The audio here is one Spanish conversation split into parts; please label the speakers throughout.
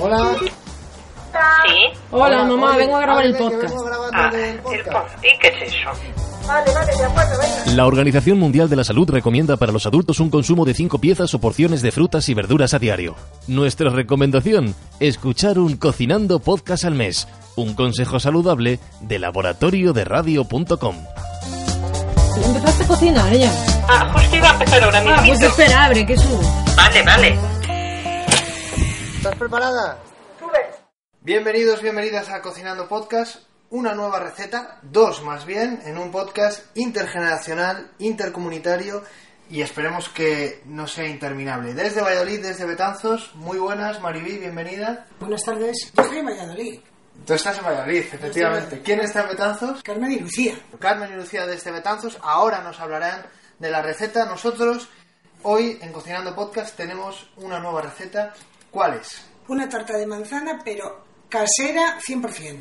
Speaker 1: Hola.
Speaker 2: Sí.
Speaker 3: Hola, mamá,
Speaker 1: oye,
Speaker 3: vengo a grabar el
Speaker 1: ábreme, que
Speaker 3: podcast.
Speaker 2: Ah,
Speaker 1: el
Speaker 2: el
Speaker 1: podcast.
Speaker 2: ¿Y qué es eso?
Speaker 4: La Organización Mundial de la Salud recomienda para los adultos un consumo de 5 piezas o porciones de frutas y verduras a diario. Nuestra recomendación, escuchar un Cocinando Podcast al mes, un consejo saludable de laboratorio de radio.com.
Speaker 3: Empezaste a cocinar ya.
Speaker 2: Ah, justo iba a empezar ahora
Speaker 3: Ah,
Speaker 2: mismo.
Speaker 3: pues espera, abre, que subo.
Speaker 2: Vale, vale.
Speaker 1: ¿Estás preparada? Bienvenidos, bienvenidas a Cocinando Podcast. Una nueva receta, dos más bien, en un podcast intergeneracional, intercomunitario y esperemos que no sea interminable. Desde Valladolid, desde Betanzos, muy buenas, Maribí, bienvenida.
Speaker 5: Buenas tardes, yo estoy en Valladolid.
Speaker 1: Tú estás en Valladolid, efectivamente. ¿Quién está en Betanzos?
Speaker 5: Carmen y Lucía.
Speaker 1: Carmen y Lucía desde Betanzos ahora nos hablarán de la receta. Nosotros hoy en Cocinando Podcast tenemos una nueva receta. ¿Cuál es?
Speaker 5: Una tarta de manzana, pero casera 100%.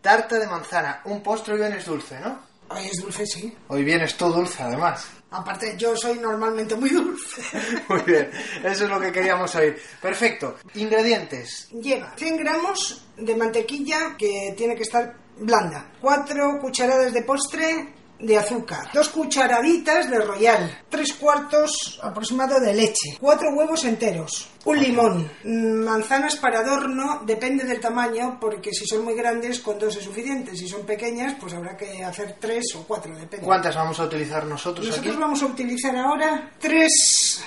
Speaker 1: Tarta de manzana. Un postre hoy vienes dulce, ¿no?
Speaker 5: Ay, es dulce, sí.
Speaker 1: Hoy vienes tú dulce, además.
Speaker 5: Aparte, yo soy normalmente muy dulce.
Speaker 1: Muy bien, eso es lo que queríamos oír. Perfecto. Ingredientes.
Speaker 5: Lleva 100 gramos de mantequilla que tiene que estar blanda. 4 cucharadas de postre de azúcar. 2 cucharaditas de royal. 3 cuartos aproximado de leche. 4 huevos enteros. Un limón. mm, Manzanas para adorno. Depende del tamaño porque si son muy grandes con dos es suficiente. Si son pequeñas pues habrá que hacer 3 o 4. Depende.
Speaker 1: ¿Cuántas vamos a utilizar nosotros aquí?
Speaker 5: Nosotros vamos a utilizar ahora tres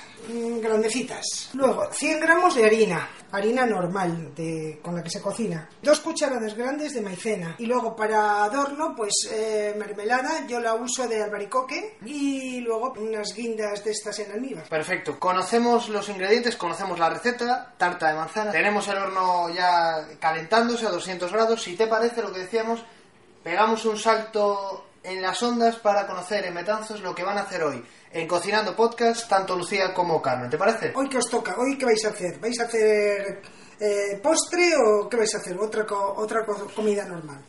Speaker 5: grandecitas. Luego, 100 gramos de harina, harina normal de, con la que se cocina. Dos cucharadas grandes de maicena. Y luego para adorno, pues eh, mermelada, yo la uso de albaricoque. Y luego unas guindas de estas en almíbar.
Speaker 1: Perfecto. Conocemos los ingredientes, conocemos la receta, tarta de manzana. Tenemos el horno ya calentándose a 200 grados. Si te parece lo que decíamos, pegamos un salto en las ondas para conocer en Betanzos lo que van a hacer hoy en Cocinando Podcast, tanto Lucía como Carmen. ¿Te parece?
Speaker 5: Hoy que os toca, hoy qué vais a hacer? ¿Vais a hacer eh, postre o qué vais a hacer? Otra, co- otra co- comida normal.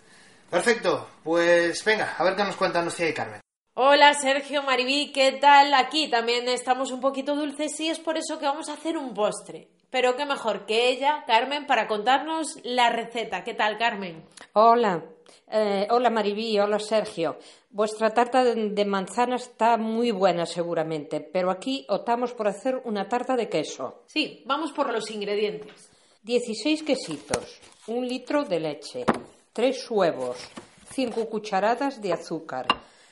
Speaker 1: Perfecto. Pues venga, a ver qué nos cuentan Lucía y Carmen.
Speaker 3: Hola Sergio, Maribí, ¿qué tal? Aquí también estamos un poquito dulces y es por eso que vamos a hacer un postre. Pero qué mejor que ella, Carmen, para contarnos la receta. ¿Qué tal, Carmen?
Speaker 6: Hola, Eh, hola Maribí, hola Sergio. Vuestra tarta de, manzana está muy buena seguramente, pero aquí optamos por hacer una tarta de queso.
Speaker 3: Sí, vamos por los ingredientes.
Speaker 6: 16 quesitos, un litro de leche, 3 huevos, 5 cucharadas de azúcar,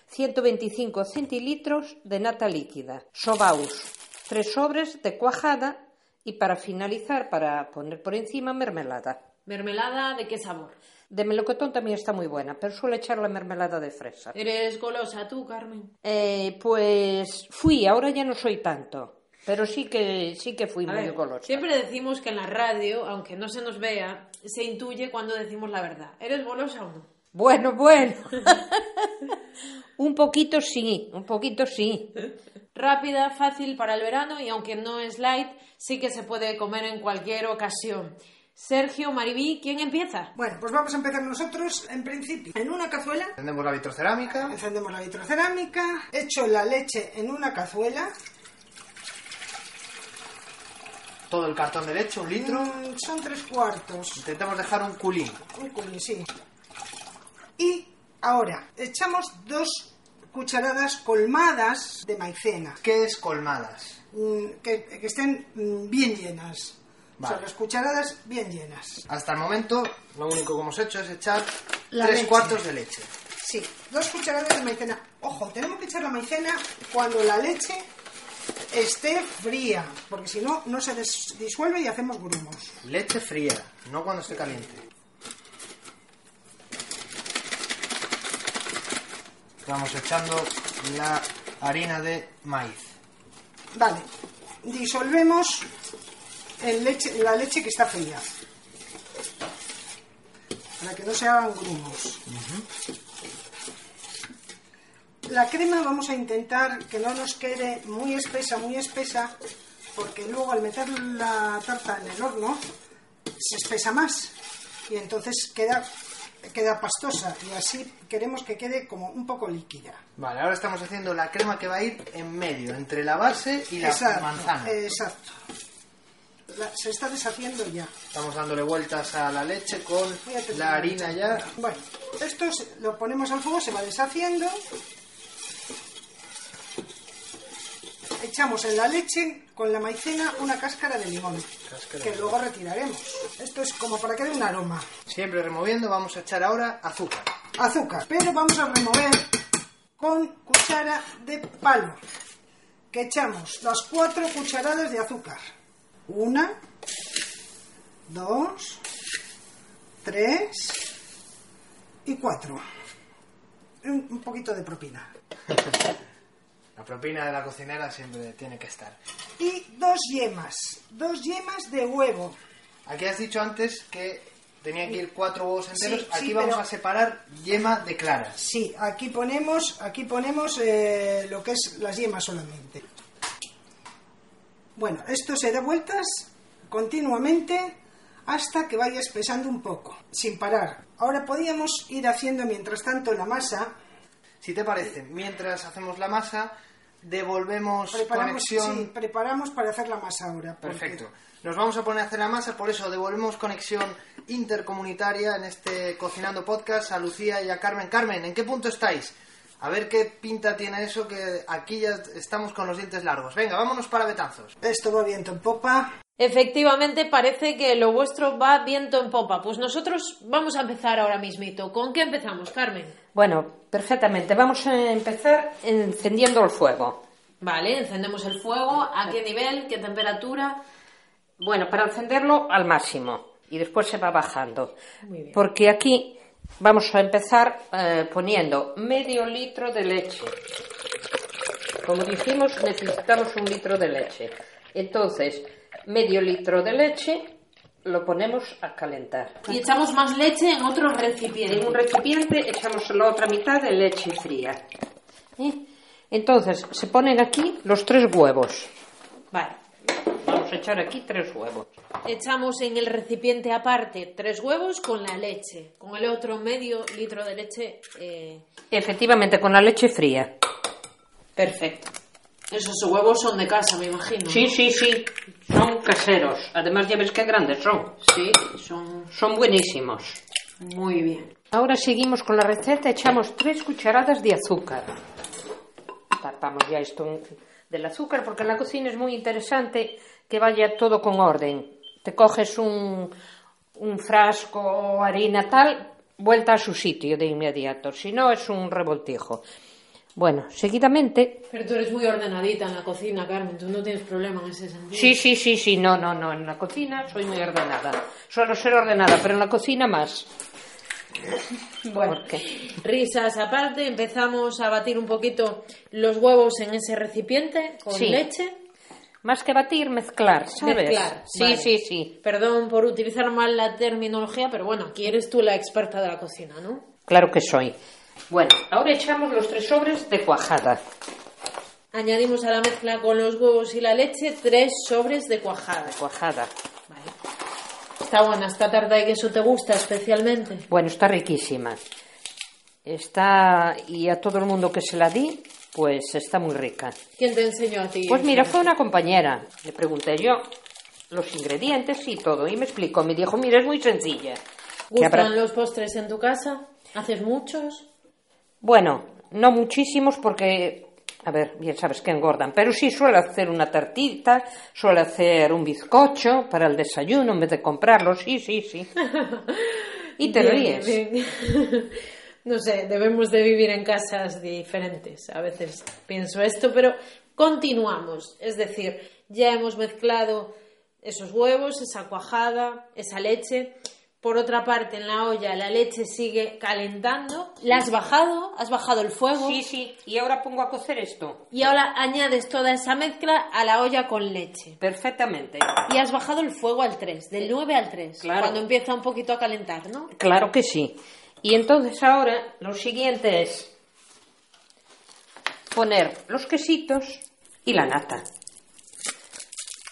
Speaker 6: 125 centilitros de nata líquida, sobaus, 3 sobres de cuajada y para finalizar, para poner por encima mermelada.
Speaker 3: ¿Mermelada de qué sabor?
Speaker 6: De melocotón también está muy buena, pero suele echar la mermelada de fresa.
Speaker 3: ¿Eres golosa tú, Carmen?
Speaker 6: Eh, pues fui, ahora ya no soy tanto, pero sí que sí que fui
Speaker 3: A
Speaker 6: muy
Speaker 3: ver,
Speaker 6: golosa.
Speaker 3: siempre decimos que en la radio, aunque no se nos vea, se intuye cuando decimos la verdad. ¿Eres golosa o no?
Speaker 6: Bueno, bueno. un poquito sí, un poquito sí.
Speaker 3: Rápida, fácil para el verano y aunque no es light, sí que se puede comer en cualquier ocasión. Sergio, Maribí, ¿quién empieza?
Speaker 5: Bueno, pues vamos a empezar nosotros, en principio, en una cazuela.
Speaker 1: Encendemos la vitrocerámica.
Speaker 5: Encendemos la vitrocerámica, echo la leche en una cazuela,
Speaker 1: Todo el cartón de leche, un litro.
Speaker 5: Mm, son tres cuartos,
Speaker 1: Intentamos dejar un culín.
Speaker 5: un culín, sí. Y ahora echamos dos cucharadas colmadas de maicena,
Speaker 1: ¿Qué es colmadas?
Speaker 5: mm, que, que estén mm, bien llenas. O
Speaker 1: Vale.
Speaker 5: sea, las cucharadas bien llenas.
Speaker 1: Hasta el momento, lo único que hemos hecho es echar
Speaker 5: La
Speaker 1: tres
Speaker 5: leche.
Speaker 1: cuartos de leche.
Speaker 5: Sí, dos cucharadas de maicena. Ojo, tenemos que echar la maicena cuando la leche esté fría, porque si no, no se disuelve y hacemos grumos.
Speaker 1: Leche fría, no cuando esté caliente. Vamos echando la harina de maíz.
Speaker 5: Vale, disolvemos en leche, la leche que está fría. Para que no se hagan grumos. La crema vamos a intentar que no nos quede muy espesa, muy espesa, porque luego al meter la tarta en el horno se espesa más y entonces queda, queda pastosa y así queremos que quede como un poco líquida.
Speaker 1: Vale, ahora estamos haciendo la crema que va a ir en medio, entre la base y la
Speaker 5: Exacto,
Speaker 1: manzana.
Speaker 5: Exacto. La- se está deshaciendo ya.
Speaker 1: Estamos dándole vueltas a la leche con la harina ya.
Speaker 5: Bueno, esto se- lo ponemos al fuego, se va deshaciendo. Echamos en la leche con la maicena una cáscara de limón,
Speaker 1: Cáscara
Speaker 5: que
Speaker 1: de
Speaker 5: luego retiraremos. Esto es como para que dé un aroma.
Speaker 1: Siempre removiendo, vamos a echar ahora azúcar.
Speaker 5: Azúcar, pero vamos a remover con cuchara de palo. Que echamos las cuatro cucharadas de azúcar. Una, dos, tres y cuatro. Un, poquito de propina.
Speaker 1: La propina de la cocinera siempre tiene que estar.
Speaker 5: Y dos yemas, dos yemas de huevo.
Speaker 1: Aquí has dicho antes que tenía que ir cuatro huevos enteros.
Speaker 5: Sí, sí,
Speaker 1: Aquí vamos
Speaker 5: pero-
Speaker 1: a separar yema de claras.
Speaker 5: Sí, aquí ponemos, aquí ponemos eh, lo que es las yemas solamente. Bueno, esto se da vueltas continuamente hasta que vaya espesando un poco, sin parar. Ahora podíamos ir haciendo mientras tanto la masa.
Speaker 1: Si te parece, mientras hacemos la masa, devolvemos
Speaker 5: Preparamos,
Speaker 1: conexión.
Speaker 5: sí, preparamos para hacer la masa ahora. porque-
Speaker 1: Perfecto. Nos vamos a poner a hacer la masa, por eso devolvemos conexión intercomunitaria en este Cocinando Podcast a Lucía y a Carmen. Carmen, ¿en qué punto estáis? A ver qué pinta tiene eso, que aquí ya estamos con los dientes largos. Venga, vámonos para Betanzos.
Speaker 5: Esto va viento en popa.
Speaker 3: Efectivamente, parece que lo vuestro va viento en popa. Pues nosotros vamos a empezar ahora mismito. ¿Con qué empezamos, Carmen?
Speaker 6: Bueno, perfectamente. Vamos a empezar encendiendo el fuego.
Speaker 3: Vale, encendemos el fuego. ¿A qué nivel? ¿Qué temperatura?
Speaker 6: Bueno, para encenderlo al máximo y después se va bajando.
Speaker 3: Muy bien.
Speaker 6: Porque aquí vamos a empezar eh, poniendo medio litro de leche. Como dijimos, necesitamos un litro de leche. Entonces, medio litro de leche lo ponemos a calentar.
Speaker 3: Y echamos más leche en otro
Speaker 6: En
Speaker 3: recipiente.
Speaker 6: un recipiente echamos la otra mitad de leche fría. ¿Eh? Entonces, se ponen aquí los tres huevos.
Speaker 3: Vale.
Speaker 6: Vamos a echar aquí tres huevos.
Speaker 3: Echamos en el recipiente aparte tres huevos con la leche. Con el otro medio litro de leche. eh,
Speaker 6: Efectivamente, con la leche fría.
Speaker 3: Perfecto. Esos huevos son de casa, me imagino.
Speaker 6: Sí, sí, sí. Son caseros. Además, ya ves qué grandes son.
Speaker 3: Sí, son
Speaker 6: Son buenísimos.
Speaker 3: muy bien.
Speaker 6: Ahora seguimos con la receta. Echamos tres cucharadas de azúcar. Tapamos ya esto del azúcar porque en la cocina es muy interesante que vaya todo con orden. Te coges un, un frasco o harina tal, vuelta a su sitio de inmediato. Si no, es un revoltijo. Bueno, seguidamente
Speaker 3: Pero tú eres muy ordenadita en la cocina, Carmen. Tú no tienes problema en ese sentido.
Speaker 6: Sí, sí, sí, sí, no, no, no, en la cocina soy muy ordenada. Suelo ser ordenada, pero en la cocina más.
Speaker 3: Bueno, risas aparte, empezamos a batir un poquito los huevos en ese recipiente con
Speaker 6: Sí.
Speaker 3: leche.
Speaker 6: Más que batir, mezclar, ¿sabes?
Speaker 3: Mezclar.
Speaker 6: Sí,
Speaker 3: vale.
Speaker 6: sí, sí.
Speaker 3: Perdón por utilizar mal la terminología, pero bueno, aquí eres tú la experta de la cocina, ¿no?
Speaker 6: Claro que soy. Bueno, ahora echamos los tres sobres de cuajada.
Speaker 3: Añadimos a la mezcla con los huevos y la leche tres sobres de cuajada.
Speaker 6: Cuajada.
Speaker 3: Vale. Está buena esta tarta de queso, ¿te gusta especialmente?
Speaker 6: Bueno, está riquísima. Está, y a todo el mundo que se la di, pues está muy rica.
Speaker 3: ¿Quién te enseñó a ti?
Speaker 6: Pues mira, fue una compañera. Le pregunté yo los ingredientes y todo, y me explicó. Me dijo, mira, es muy sencilla.
Speaker 3: ¿Gustan los postres en tu casa? ¿Haces muchos?
Speaker 6: Bueno, no muchísimos porque, a ver, bien sabes que engordan, pero sí suelo hacer una tartita, suelo hacer un bizcocho para el desayuno en vez de comprarlo, sí, sí, sí. Y te
Speaker 3: Bien,
Speaker 6: ríes.
Speaker 3: bien. No sé, debemos de vivir en casas diferentes. A veces pienso esto, pero continuamos. Es decir, ya hemos mezclado esos huevos, esa cuajada, esa leche. Por otra parte, en la olla la leche sigue calentando. ¿La has bajado? ¿Has bajado el fuego?
Speaker 6: Sí, sí, y ahora pongo a cocer esto.
Speaker 3: Y ahora añades toda esa mezcla a la olla con leche.
Speaker 6: Perfectamente.
Speaker 3: Y has bajado el fuego al 3, del 9 al 3.
Speaker 6: Claro.
Speaker 3: Cuando empieza un poquito a calentar, ¿no?
Speaker 6: Claro que sí. Y entonces ahora lo siguiente es poner los quesitos y la nata.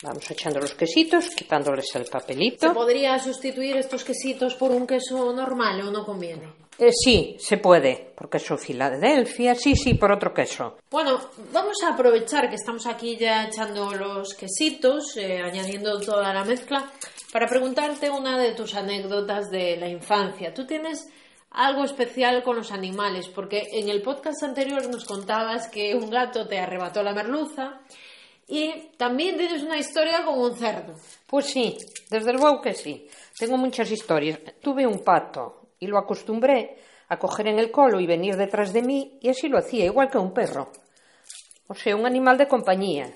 Speaker 6: Vamos echando los quesitos, quitándoles el papelito.
Speaker 3: ¿Se podría sustituir estos quesitos por un queso normal o no conviene?
Speaker 6: Eh, sí, se puede, por queso Filadelfia, sí, sí, por otro queso.
Speaker 3: Bueno, vamos a aprovechar que estamos aquí ya echando los quesitos, eh, añadiendo toda la mezcla, para preguntarte una de tus anécdotas de la infancia. Tú tienes algo especial con los animales, porque en el podcast anterior nos contabas que un gato te arrebató la merluza y también tienes una historia con un cerdo.
Speaker 6: Pues sí, desde luego que sí. Tengo muchas historias. Tuve un pato y lo acostumbré a coger en el colo y venir detrás de mí y así lo hacía, igual que un perro. O sea, un animal de compañía.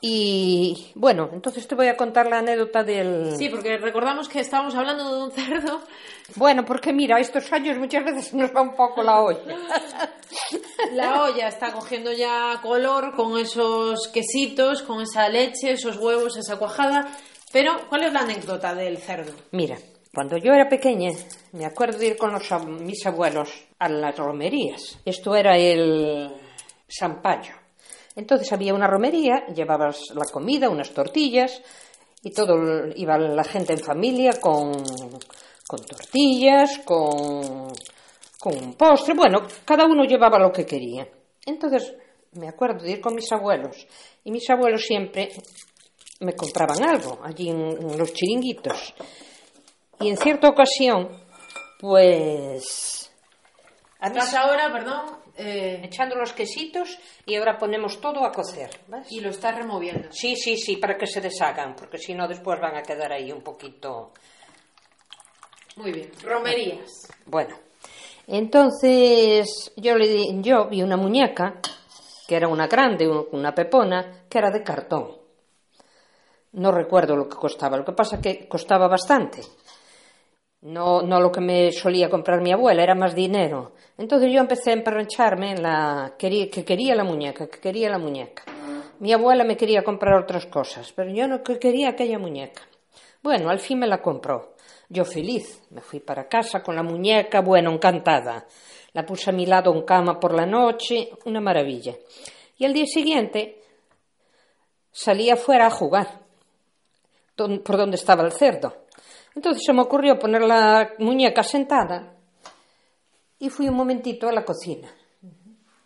Speaker 6: Y bueno, entonces te voy a contar la anécdota del...
Speaker 3: Sí, porque recordamos que estábamos hablando de un cerdo.
Speaker 6: Bueno, porque mira, estos años muchas veces nos va un poco la olla.
Speaker 3: La olla está cogiendo ya color con esos quesitos, con esa leche, esos huevos, esa cuajada. Pero, ¿cuál es la anécdota del cerdo?
Speaker 6: Mira, cuando yo era pequeña, me acuerdo de ir con los, mis abuelos a las romerías. Esto era el San Payo. Entonces había una romería, llevabas la comida, unas tortillas, y todo iba la gente en familia con, con tortillas, con, con un postre, bueno, cada uno llevaba lo que quería. Entonces me acuerdo de ir con mis abuelos, y mis abuelos siempre me compraban algo allí en, los chiringuitos. Y en cierta ocasión, pues...
Speaker 3: Estás ahora, perdón, eh,
Speaker 6: echando los quesitos y ahora ponemos todo a cocer. ¿ves?
Speaker 3: y lo estás removiendo.
Speaker 6: Sí, sí, sí, para que se deshagan, porque si no después van a quedar ahí un poquito...
Speaker 3: Muy bien. Romerías.
Speaker 6: Bueno, entonces yo, le di, yo vi una muñeca, que era una grande, una pepona, que era de cartón. No recuerdo lo que costaba, lo que pasa que costaba bastante. No, no lo que me solía comprar mi abuela, era más dinero. Entonces yo empecé a emperrencharme en la que quería la muñeca, que quería la muñeca. Mi abuela me quería comprar otras cosas, pero yo no quería aquella muñeca. Bueno, al fin me la compró. Yo feliz, me fui para casa con la muñeca, bueno, encantada. La puse a mi lado en cama por la noche, una maravilla. Y al día siguiente salí afuera a jugar, por donde estaba el cerdo. Entonces se me ocurrió poner la muñeca sentada y fui un momentito a la cocina.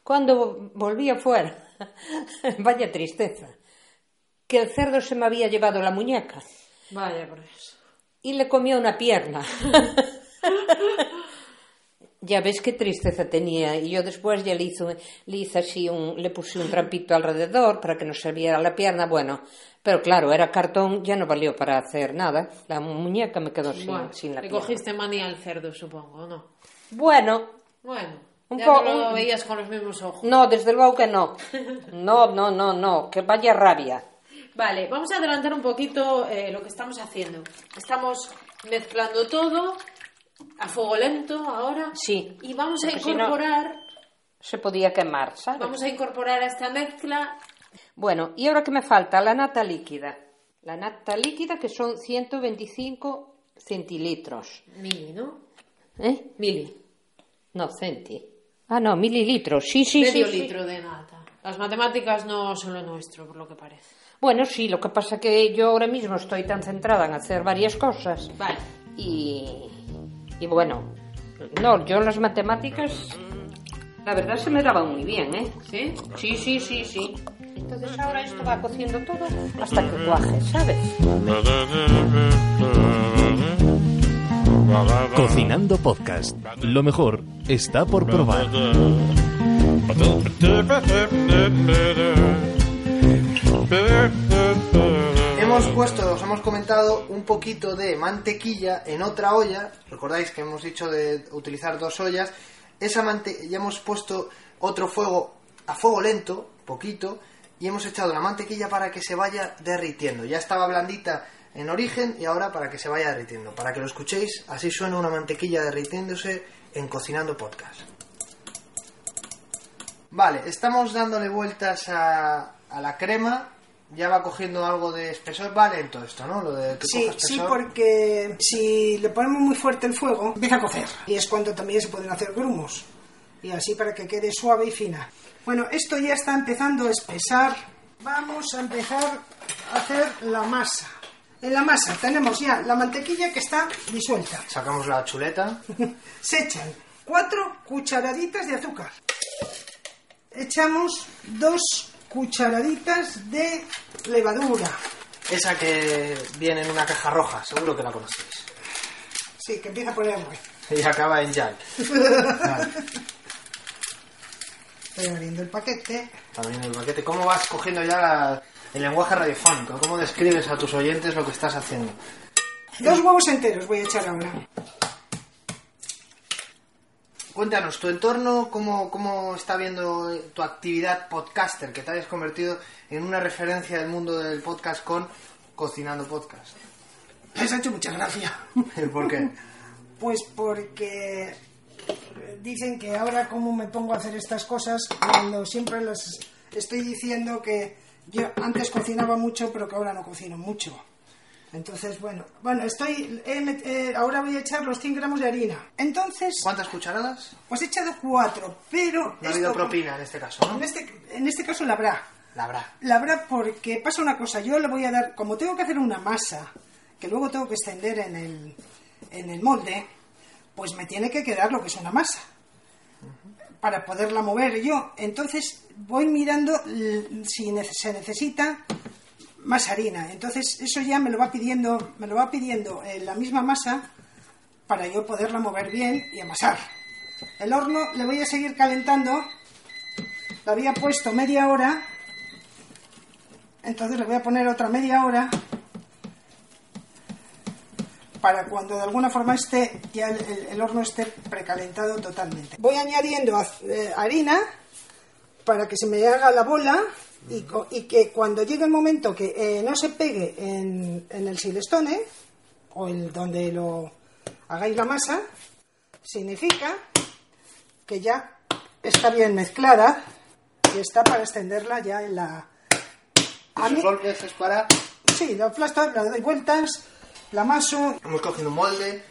Speaker 6: Cuando volví afuera, vaya tristeza, que el cerdo se me había llevado la muñeca.
Speaker 3: Vaya por eso.
Speaker 6: Y le comió una pierna. ya ves qué tristeza tenía. Y yo después ya le hice, le hice así, un, le puse un trampito alrededor para que no se viera la pierna. Bueno, pero claro, era cartón, ya no valió para hacer nada. La muñeca me quedó sin,
Speaker 3: Bueno,
Speaker 6: sin la
Speaker 3: le
Speaker 6: pierna.
Speaker 3: cogiste manía al cerdo, supongo, ¿o no?
Speaker 6: Bueno,
Speaker 3: Bueno,
Speaker 6: Un
Speaker 3: ya no lo veías con los mismos ojos.
Speaker 6: no, desde luego que no. No, no, no, no, que vaya rabia.
Speaker 3: Vale, vamos a adelantar un poquito eh, lo que estamos haciendo. Estamos mezclando todo a fuego lento ahora.
Speaker 6: Sí,
Speaker 3: Y vamos a
Speaker 6: porque si no-
Speaker 3: incorporar,
Speaker 6: Se podía quemar, ¿sabes?
Speaker 3: vamos a incorporar a esta mezcla
Speaker 6: Bueno, y ahora que me falta la nata líquida. La nata líquida que son 125 centilitros.
Speaker 3: mili, ¿no?
Speaker 6: ¿Eh?
Speaker 3: Mili.
Speaker 6: No, centi. Ah, no, mililitros. Sí, sí,
Speaker 3: Medio
Speaker 6: sí, sí.
Speaker 3: litro de nata. Las matemáticas no son lo nuestro, por lo que parece.
Speaker 6: Bueno, sí, lo que pasa que yo ahora mismo estoy tan centrada en hacer varias cosas.
Speaker 3: Vale.
Speaker 6: Y, y bueno, no, yo las matemáticas, la verdad se me daban muy bien, ¿eh?
Speaker 3: ¿Sí?
Speaker 6: Sí, sí, sí, sí. Entonces ahora esto va cociendo todo hasta que cuaje, ¿sabes?
Speaker 4: Cocinando Podcast. Lo mejor está por probar.
Speaker 1: Hemos puesto, os hemos comentado un poquito de mantequilla en otra olla. Recordáis que hemos dicho de utilizar dos ollas. Esa mante ya hemos puesto otro fuego a fuego lento, poquito, y hemos echado la mantequilla para que se vaya derritiendo. Ya estaba blandita en origen y ahora para que se vaya derritiendo. Para que lo escuchéis, así suena una mantequilla derritiéndose en Cocinando Podcast. Vale, estamos dándole vueltas a, a la crema. Ya va cogiendo algo de espesor. Vale, en todo esto, ¿no? Lo de que
Speaker 5: Sí, sí, porque si le ponemos muy fuerte el fuego, empieza a cocer. Y es cuando también se pueden hacer grumos. Y así para que quede suave y fina. Bueno, esto ya está empezando a espesar. Vamos a empezar hacer la masa. En la masa tenemos ya la mantequilla que está disuelta.
Speaker 1: Sacamos la chuleta.
Speaker 5: Se echan cuatro cucharaditas de azúcar. Echamos dos cucharaditas de levadura.
Speaker 1: Esa que viene en una caja roja, seguro que la conocéis.
Speaker 5: Sí, que empieza por R.
Speaker 1: Y acaba en Jack. Vale,
Speaker 5: Estoy abriendo el paquete.
Speaker 1: está abriendo el paquete. ¿Cómo vas cogiendo ya la- el lenguaje radiofónico? ¿Cómo describes a tus oyentes lo que estás haciendo?
Speaker 5: Dos huevos enteros voy a echar ahora.
Speaker 1: Cuéntanos, tu entorno, cómo, cómo está viendo tu actividad podcaster, que te hayas convertido en una referencia del mundo del podcast con Cocinando Podcast.
Speaker 5: Les ha hecho mucha gracia.
Speaker 1: ¿Por qué?
Speaker 5: Pues porque dicen que ahora cómo me pongo a hacer estas cosas cuando siempre les estoy diciendo que yo antes cocinaba mucho pero que ahora no cocino mucho. Entonces, bueno, bueno, estoy, eh, ahora voy a echar los 100 gramos de harina. Entonces,
Speaker 1: ¿Cuántas cucharadas?
Speaker 5: pues he echado cuatro, pero...
Speaker 1: No ha habido propina en este caso, ¿no?
Speaker 5: En este, en este caso la habrá.
Speaker 1: La habrá.
Speaker 5: La habrá porque pasa una cosa, yo le voy a dar, como tengo que hacer una masa, que luego tengo que extender en el, en el molde, pues me tiene que quedar lo que es una masa para poderla mover yo. Entonces voy mirando si se necesita más harina. Entonces eso ya me lo va pidiendo, me lo va pidiendo eh, la misma masa para yo poderla mover bien y amasar. El horno le voy a seguir calentando. Lo había puesto media hora entonces le voy a poner otra media hora para cuando de alguna forma esté ya el, el- horno esté precalentado totalmente. Voy añadiendo eh, harina para que se me haga la bola y, co- y que cuando llegue el momento que eh, no se pegue en, en el silestone o el donde lo hagáis la masa, significa que ya está bien mezclada y está para extenderla ya en la... A mí-
Speaker 1: golpes es para...
Speaker 5: Sí, lo aplasto, le doy vueltas, la amaso.
Speaker 1: Hemos cogido un molde,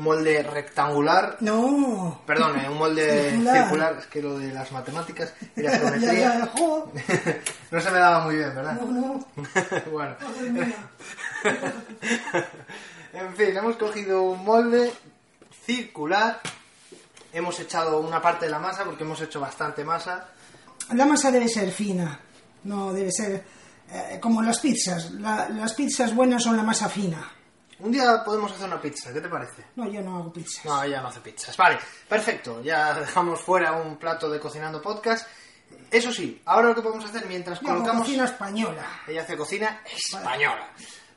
Speaker 1: un molde rectangular,
Speaker 5: No.
Speaker 1: perdón, eh, un molde
Speaker 5: Circular.
Speaker 1: circular. es que lo de las matemáticas y la geometría no se me daba muy bien, ¿verdad?
Speaker 5: No, no.
Speaker 1: bueno. en fin, hemos cogido un molde circular, hemos echado una parte de la masa porque hemos hecho bastante masa.
Speaker 5: La masa debe ser fina, no debe ser eh, como las pizzas. La- las pizzas buenas son la masa fina.
Speaker 1: Un día podemos hacer una pizza, ¿qué te parece?
Speaker 5: No, yo no hago pizzas.
Speaker 1: No, ella no hace pizzas. Vale, perfecto. Ya dejamos fuera un plato de cocinando podcast. Eso sí, ahora lo que podemos hacer mientras
Speaker 5: Yo
Speaker 1: colocamos.
Speaker 5: cocina española.
Speaker 1: Ella hace cocina española.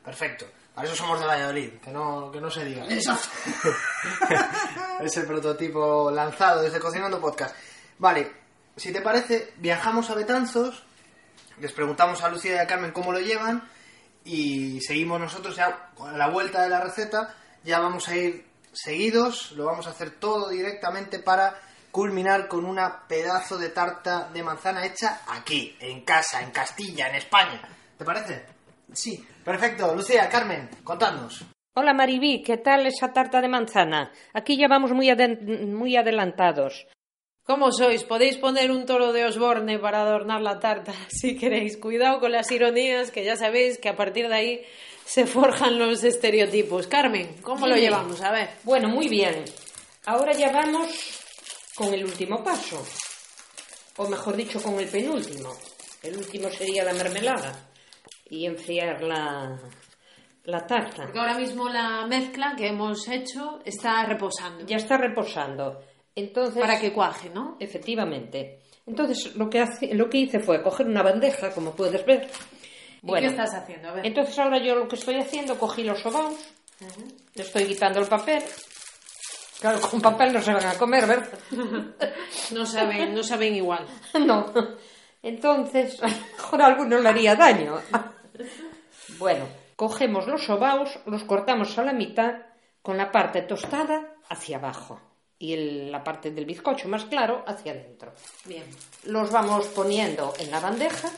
Speaker 1: Perfecto. Para eso somos de Valladolid, que no, que no se diga. Ese prototipo lanzado desde Cocinando Podcast. Vale, si te parece, viajamos a Betanzos, les preguntamos a Lucía y a Carmen cómo lo llevan y seguimos nosotros ya a la vuelta de la receta. Ya vamos a ir seguidos, lo vamos a hacer todo directamente para culminar con una pedazo de tarta de manzana hecha aquí, en casa, en Castilla, en España. ¿Te parece?
Speaker 5: Sí.
Speaker 1: Perfecto, Lucía, Carmen, contadnos.
Speaker 6: Hola Maribí, ¿qué tal esa tarta de manzana? Aquí ya vamos muy, muy adelantados.
Speaker 3: ¿Cómo sois? Podéis poner un toro de Osborne para adornar la tarta, si queréis. Cuidado con las ironías, que ya sabéis que a partir de ahí se forjan los estereotipos. Carmen, ¿cómo lo llevamos? A ver.
Speaker 6: Bueno, muy bien. Ahora ya vamos con el último paso. O mejor dicho, con el penúltimo. El último sería la mermelada. Y enfriar la, la tarta.
Speaker 3: Porque ahora mismo la mezcla que hemos hecho está reposando.
Speaker 6: Ya está reposando. Entonces,
Speaker 3: Para que cuaje, ¿no?
Speaker 6: Efectivamente. Entonces, lo que, hace- lo que hice fue coger una bandeja, como puedes ver.
Speaker 3: ¿Y qué estás haciendo? A ver.
Speaker 6: Entonces ahora yo lo que estoy haciendo, cogí los sobaos, le estoy quitando el papel. Claro, con papel no se van a comer, ¿verdad?
Speaker 3: No saben, no saben igual.
Speaker 6: no. Entonces, a lo mejor a alguno le haría daño. bueno, cogemos los sobaos, los cortamos a la mitad con la parte tostada hacia abajo y el- la parte del bizcocho más claro hacia adentro.
Speaker 3: Bien.
Speaker 6: Los vamos poniendo en la bandeja.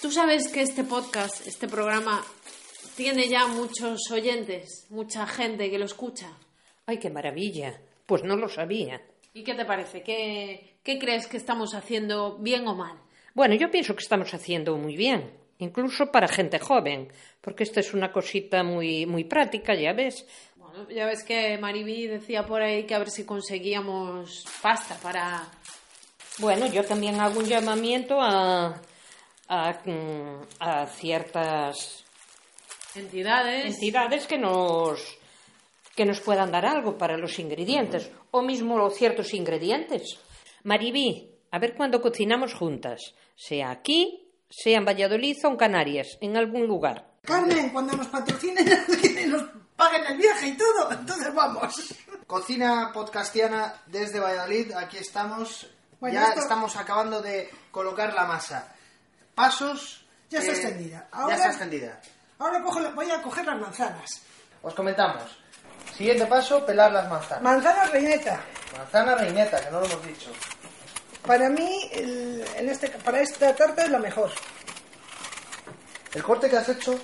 Speaker 3: Tú sabes que este podcast, este programa, tiene ya muchos oyentes, mucha gente que lo escucha.
Speaker 6: ¡Ay, qué maravilla! Pues no lo sabía.
Speaker 3: ¿Y qué te parece? ¿Qué, qué crees que estamos haciendo bien o mal?
Speaker 6: Bueno, yo pienso que estamos haciendo muy bien, incluso para gente joven, porque esto es una cosita muy, muy práctica, ya ves.
Speaker 3: Ya ves que Mariby decía por ahí que a ver si conseguíamos pasta para...
Speaker 6: Bueno, yo también hago un llamamiento a, a, a ciertas
Speaker 3: Entidades.
Speaker 6: entidades que nos que nos puedan dar algo para los ingredientes o mismo ciertos ingredientes. Maribí, a ver cuándo cocinamos juntas, sea aquí, sea en Valladolid o en Canarias, en algún lugar.
Speaker 5: Carmen, cuando nos patrocinen nos paguen el viaje y todo, entonces vamos.
Speaker 1: Cocina podcastiana desde Valladolid, aquí estamos.
Speaker 5: Bueno,
Speaker 1: ya
Speaker 5: esto-
Speaker 1: estamos acabando de colocar la masa. Pasos.
Speaker 5: Ya está extendida.
Speaker 1: Ya
Speaker 5: Ahora-
Speaker 1: está extendida.
Speaker 5: Ahora cojo voy a coger las manzanas.
Speaker 1: Os comentamos. Siguiente paso, pelar las manzanas.
Speaker 5: Manzana reineta.
Speaker 1: Manzana reineta, que no lo hemos dicho.
Speaker 5: Para mí, el- en este, para esta tarta es la mejor.
Speaker 1: El corte que has hecho,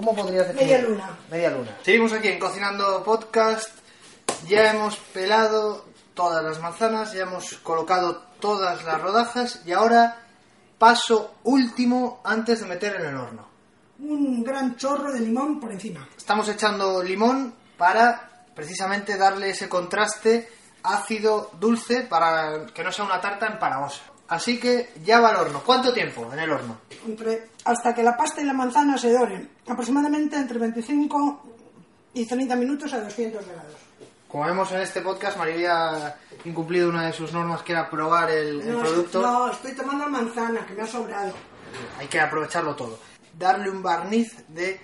Speaker 1: ¿cómo podrías definir?
Speaker 5: Media luna.
Speaker 1: Media luna. Seguimos aquí en Cocinando Podcast. Ya hemos pelado todas las manzanas, ya hemos colocado todas las rodajas y ahora paso último antes de meter en el horno.
Speaker 5: Un gran chorro de limón por encima.
Speaker 1: Estamos echando limón para precisamente darle ese contraste ácido-dulce para que no sea una tarta empalagosa. Así que ya va al horno. ¿Cuánto tiempo en el horno?
Speaker 5: Entre, hasta que la pasta y la manzana se doren. Aproximadamente entre 25 y 30 minutos a 200 grados.
Speaker 1: Como vemos en este podcast, María ha incumplido una de sus normas que era probar el, el
Speaker 5: No,
Speaker 1: producto.
Speaker 5: no, estoy tomando manzana, que me ha sobrado.
Speaker 1: Hay que aprovecharlo todo. Darle un barniz de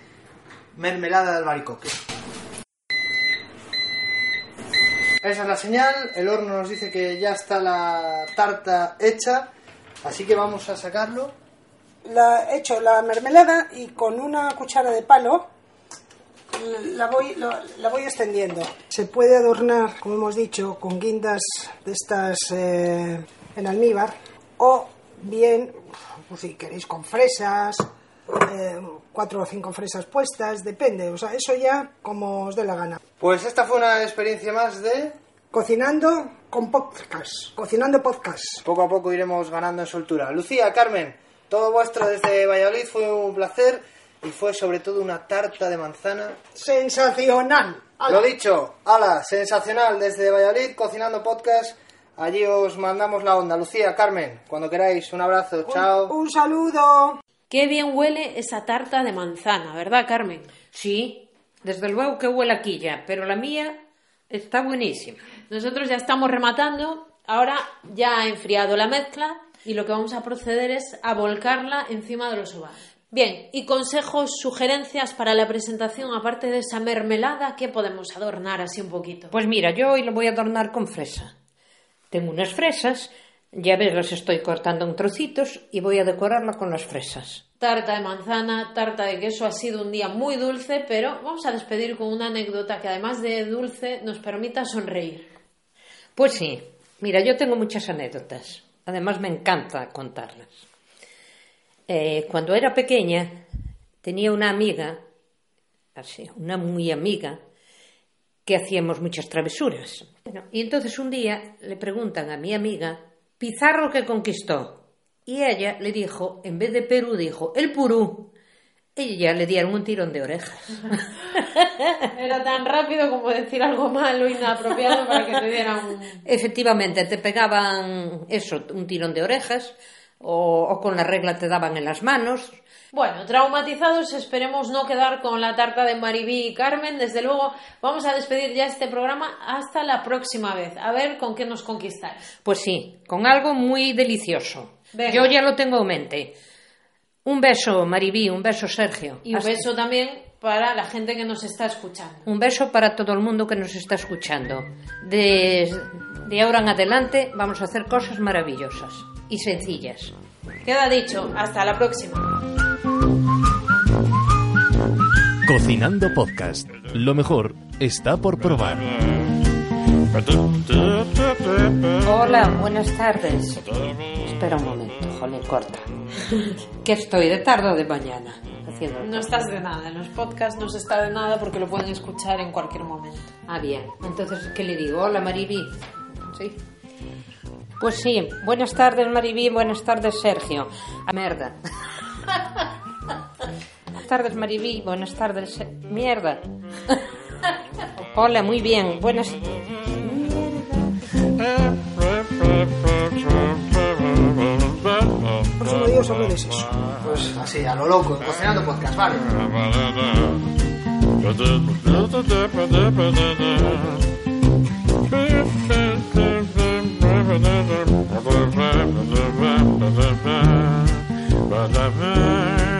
Speaker 1: mermelada de albaricoque. Esa es la señal. El horno nos dice que ya está la tarta hecha. Así que vamos a sacarlo.
Speaker 5: La, he hecho la mermelada y con una cuchara de palo la voy, la, la voy extendiendo. Se puede adornar, como hemos dicho, con guindas de estas eh, en almíbar o bien, pues si queréis, con fresas, eh, cuatro o cinco fresas puestas, depende. O sea, eso ya como os dé la gana.
Speaker 1: Pues esta fue una experiencia más de...
Speaker 5: Cocinando con podcast. Cocinando podcast.
Speaker 1: Poco a poco iremos ganando en soltura. Lucía, Carmen, todo vuestro desde Valladolid fue un placer y fue sobre todo una tarta de manzana
Speaker 5: Sensacional.
Speaker 1: Lo dicho, ala, sensacional desde Valladolid, cocinando podcast. Allí os mandamos la onda. Lucía, Carmen, cuando queráis, un abrazo, chao.
Speaker 5: Un saludo.
Speaker 3: Qué bien huele esa tarta de manzana, ¿verdad, Carmen?
Speaker 6: Sí, desde luego que huele aquí ya, pero la mía está buenísima.
Speaker 3: Nosotros ya estamos rematando. Ahora ya ha enfriado la mezcla y lo que vamos a proceder es a volcarla encima de los ovarios. Bien, y consejos, sugerencias para la presentación, aparte de esa mermelada, ¿qué podemos adornar así un poquito?
Speaker 6: Pues mira, yo hoy lo voy a adornar con fresa. Tengo unas fresas, ya ves, las estoy cortando en trocitos y voy a decorarla con las fresas.
Speaker 3: Tarta de manzana, tarta de queso, ha sido un día muy dulce, pero vamos a despedir con una anécdota que además de dulce nos permita sonreír.
Speaker 6: Pues sí, mira, yo tengo muchas anécdotas. Además me encanta contarlas. Eh, cuando era pequeña tenía una amiga, así, una muy amiga, que hacíamos muchas travesuras. Bueno, y entonces un día le preguntan a mi amiga, Pizarro que conquistó. Y ella le dijo, en vez de Perú, dijo, el Purú. Y ya le dieron un tirón de orejas.
Speaker 3: Era tan rápido como decir algo malo, inapropiado para que te dieran un...
Speaker 6: Efectivamente, te pegaban eso, un tirón de orejas, o, o con la regla te daban en las manos.
Speaker 3: Bueno, traumatizados, esperemos no quedar con la tarta de Maribí y Carmen. Desde luego, vamos a despedir ya este programa hasta la próxima vez. A ver con qué nos conquistáis.
Speaker 6: Pues sí, con algo muy delicioso.
Speaker 3: Venga.
Speaker 6: Yo ya lo tengo en mente. Un beso, Maribí, un beso, Sergio.
Speaker 3: Y un
Speaker 6: Hasta-
Speaker 3: beso también para la gente que nos está escuchando.
Speaker 6: Un beso para todo el mundo que nos está escuchando. De, de ahora en adelante vamos a hacer cosas maravillosas y sencillas.
Speaker 3: Queda dicho, hasta la próxima.
Speaker 4: Cocinando Podcast. Lo mejor está por probar.
Speaker 6: Hola, buenas tardes. Espera un momento, jolín, corta. que estoy de tarde o de mañana haciendo.
Speaker 3: No estás de nada, en los podcasts no se está de nada porque lo pueden escuchar en cualquier momento.
Speaker 6: Ah, bien. Entonces, ¿qué le digo? Hola, Maribí. Sí. Pues sí, buenas tardes Maribí, buenas tardes Sergio. A merda. buenas tardes Maribí, buenas tardes mierda. Hola, muy bien, buenas.
Speaker 5: Próximo día os hablo de eso.
Speaker 1: Pues así, a lo loco, cocinando podcast, vale.
Speaker 7: Ba-da-ba.